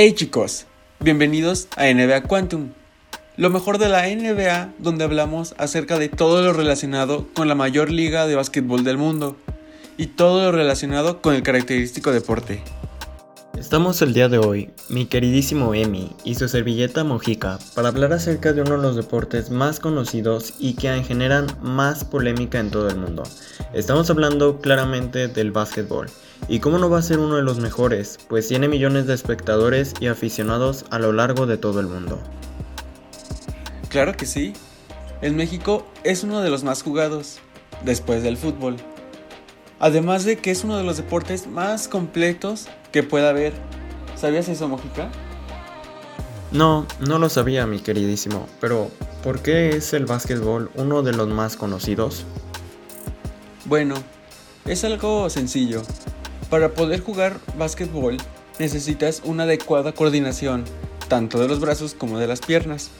Hey chicos, bienvenidos a NBA Quantum, lo mejor de la NBA donde hablamos acerca de todo lo relacionado con la mayor liga de básquetbol del mundo y todo lo relacionado con el característico deporte. Estamos el día de hoy, mi queridísimo Emi y su servilleta Mojica, para hablar acerca de uno de los deportes más conocidos y que generan más polémica en todo el mundo. Estamos hablando claramente del básquetbol. ¿Y cómo no va a ser uno de los mejores? Pues tiene millones de espectadores y aficionados a lo largo de todo el mundo. Claro que sí. En México es uno de los más jugados, después del fútbol. Además de que es uno de los deportes más completos que pueda haber. ¿Sabías eso, Mojica? No, no lo sabía, mi queridísimo. Pero, ¿por qué es el básquetbol uno de los más conocidos? Bueno, es algo sencillo. Para poder jugar básquetbol necesitas una adecuada coordinación, tanto de los brazos como de las piernas.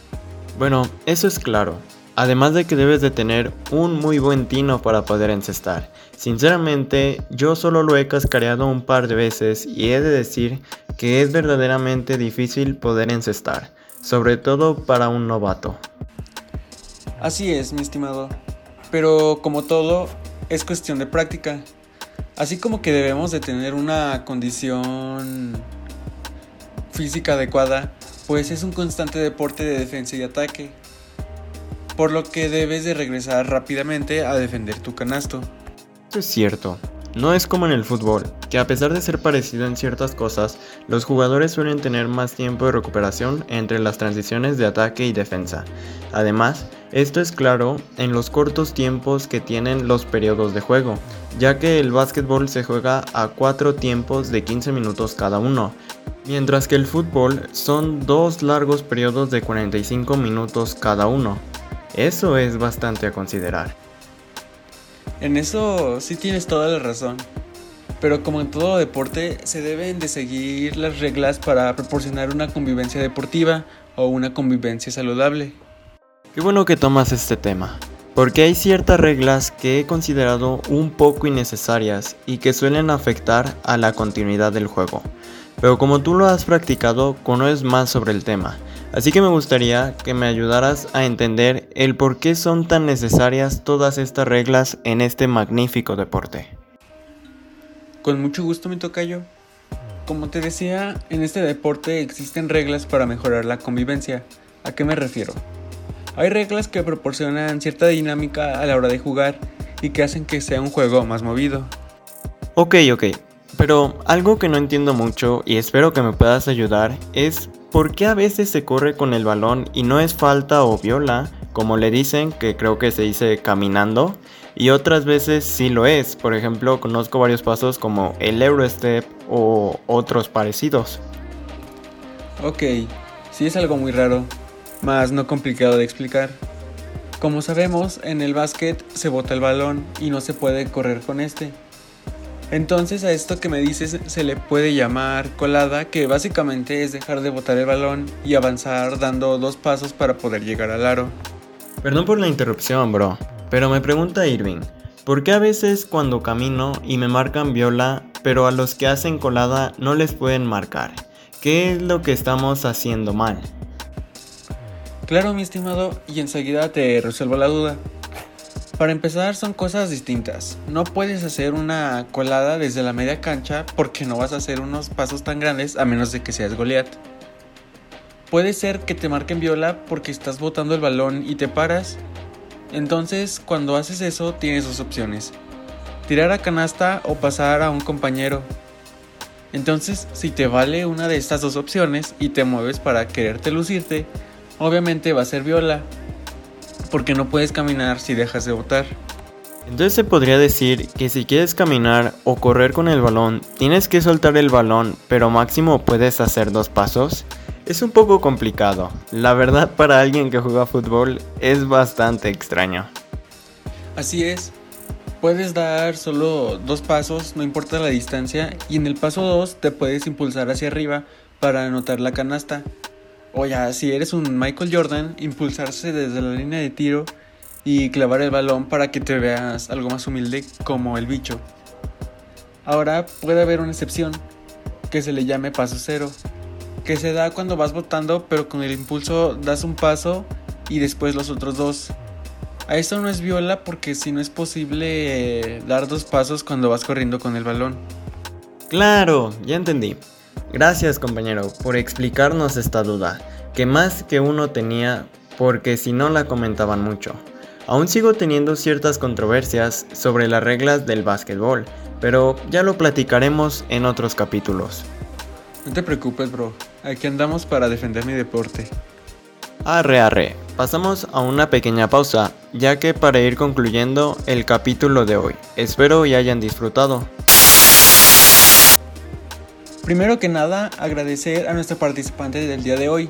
Bueno, eso es claro. Además de que debes de tener un muy buen tino para poder encestar. Sinceramente, yo solo lo he cascareado un par de veces y he de decir que es verdaderamente difícil poder encestar, sobre todo para un novato. Así es, mi estimado. Pero como todo, es cuestión de práctica. Así como que debemos de tener una condición física adecuada, pues es un constante deporte de defensa y ataque por lo que debes de regresar rápidamente a defender tu canasto. Esto es cierto. No es como en el fútbol, que a pesar de ser parecido en ciertas cosas, los jugadores suelen tener más tiempo de recuperación entre las transiciones de ataque y defensa. Además, esto es claro en los cortos tiempos que tienen los periodos de juego, ya que el básquetbol se juega a 4 tiempos de 15 minutos cada uno, mientras que el fútbol son dos largos periodos de 45 minutos cada uno. Eso es bastante a considerar. En eso sí tienes toda la razón. Pero como en todo deporte, se deben de seguir las reglas para proporcionar una convivencia deportiva o una convivencia saludable. Qué bueno que tomas este tema, porque hay ciertas reglas que he considerado un poco innecesarias y que suelen afectar a la continuidad del juego. Pero como tú lo has practicado, conoces más sobre el tema Así que me gustaría que me ayudaras a entender el por qué son tan necesarias todas estas reglas en este magnífico deporte. Con mucho gusto mi tocayo. Como te decía, en este deporte existen reglas para mejorar la convivencia. ¿A qué me refiero? Hay reglas que proporcionan cierta dinámica a la hora de jugar y que hacen que sea un juego más movido. Ok, ok. Pero algo que no entiendo mucho y espero que me puedas ayudar es ¿Por qué a veces se corre con el balón y no es falta o viola, como le dicen, que creo que se dice caminando? Y otras veces sí lo es. Por ejemplo, conozco varios pasos como el Eurostep o otros parecidos. Ok, sí es algo muy raro, más no complicado de explicar. Como sabemos, en el básquet se bota el balón y no se puede correr con este. Entonces a esto que me dices se le puede llamar colada, que básicamente es dejar de botar el balón y avanzar dando dos pasos para poder llegar al aro. Perdón por la interrupción, bro, pero me pregunta Irving, ¿por qué a veces cuando camino y me marcan viola, pero a los que hacen colada no les pueden marcar? ¿Qué es lo que estamos haciendo mal? Claro, mi estimado, y enseguida te resuelvo la duda. Para empezar son cosas distintas. No puedes hacer una colada desde la media cancha porque no vas a hacer unos pasos tan grandes a menos de que seas Goliath. Puede ser que te marquen viola porque estás botando el balón y te paras. Entonces, cuando haces eso, tienes dos opciones. Tirar a canasta o pasar a un compañero. Entonces, si te vale una de estas dos opciones y te mueves para quererte lucirte, obviamente va a ser viola porque no puedes caminar si dejas de botar. Entonces se podría decir que si quieres caminar o correr con el balón, tienes que soltar el balón, pero máximo puedes hacer dos pasos. Es un poco complicado. La verdad para alguien que juega fútbol es bastante extraño. Así es. Puedes dar solo dos pasos, no importa la distancia, y en el paso 2 te puedes impulsar hacia arriba para anotar la canasta. O si eres un Michael Jordan, impulsarse desde la línea de tiro y clavar el balón para que te veas algo más humilde como el bicho. Ahora puede haber una excepción, que se le llame paso cero. que se da cuando vas botando pero con el impulso das un paso y después los otros dos. A esto no es viola porque si no es posible eh, dar dos pasos cuando vas corriendo con el balón. Claro, ya entendí. Gracias compañero por explicarnos esta duda, que más que uno tenía porque si no la comentaban mucho. Aún sigo teniendo ciertas controversias sobre las reglas del básquetbol, pero ya lo platicaremos en otros capítulos. No te preocupes, bro. Aquí andamos para defender mi deporte. Arre, arre. Pasamos a una pequeña pausa, ya que para ir concluyendo el capítulo de hoy. Espero y hayan disfrutado. Primero que nada, agradecer a nuestro participante del día de hoy.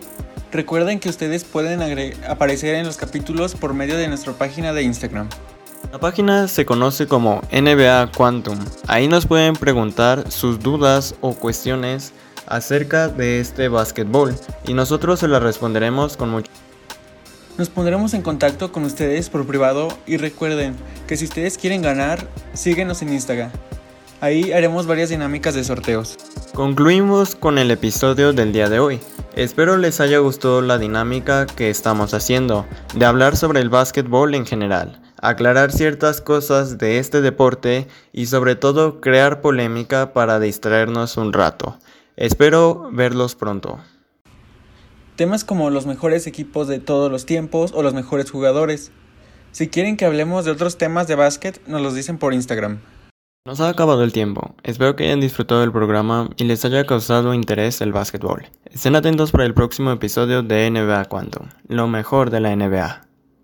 Recuerden que ustedes pueden aparecer en los capítulos por medio de nuestra página de Instagram. La página se conoce como NBA Quantum. Ahí nos pueden preguntar sus dudas o cuestiones acerca de este básquetbol y nosotros se las responderemos con mucho. Nos pondremos en contacto con ustedes por privado y recuerden que si ustedes quieren ganar, síguenos en Instagram. Ahí haremos varias dinámicas de sorteos. Concluimos con el episodio del día de hoy. Espero les haya gustado la dinámica que estamos haciendo, de hablar sobre el básquetbol en general, aclarar ciertas cosas de este deporte y sobre todo crear polémica para distraernos un rato. Espero verlos pronto. Temas como los mejores equipos de todos los tiempos o los mejores jugadores. Si quieren que hablemos de otros temas de básquet, nos los dicen por Instagram. Nos ha acabado el tiempo. Espero que hayan disfrutado del programa y les haya causado interés el básquetbol. Estén atentos para el próximo episodio de NBA Quantum, lo mejor de la NBA.